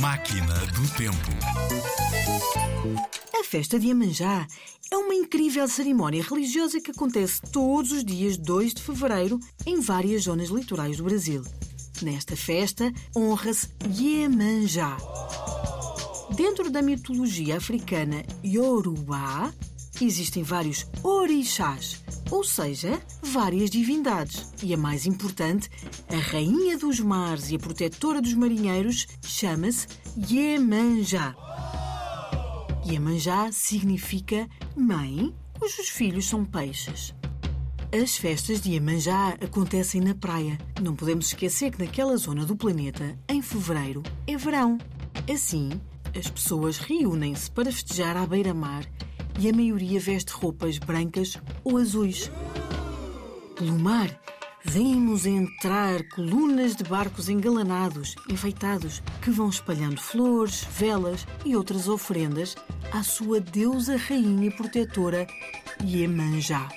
Máquina do Tempo. A festa de Iemanjá é uma incrível cerimónia religiosa que acontece todos os dias 2 de fevereiro em várias zonas litorais do Brasil. Nesta festa honra-se Iemanjá. Dentro da mitologia africana Yorubá, existem vários orixás, ou seja, várias divindades. E a mais importante, a rainha dos mares e a protetora dos marinheiros, chama-se Iemanjá. Iemanjá significa mãe cujos filhos são peixes. As festas de Iemanjá acontecem na praia. Não podemos esquecer que naquela zona do planeta, em fevereiro, é verão. Assim, as pessoas reúnem-se para festejar à beira-mar e a maioria veste roupas brancas ou azuis. Pelo mar, vemos entrar colunas de barcos engalanados, enfeitados, que vão espalhando flores, velas e outras ofrendas à sua deusa rainha protetora Iemanjá.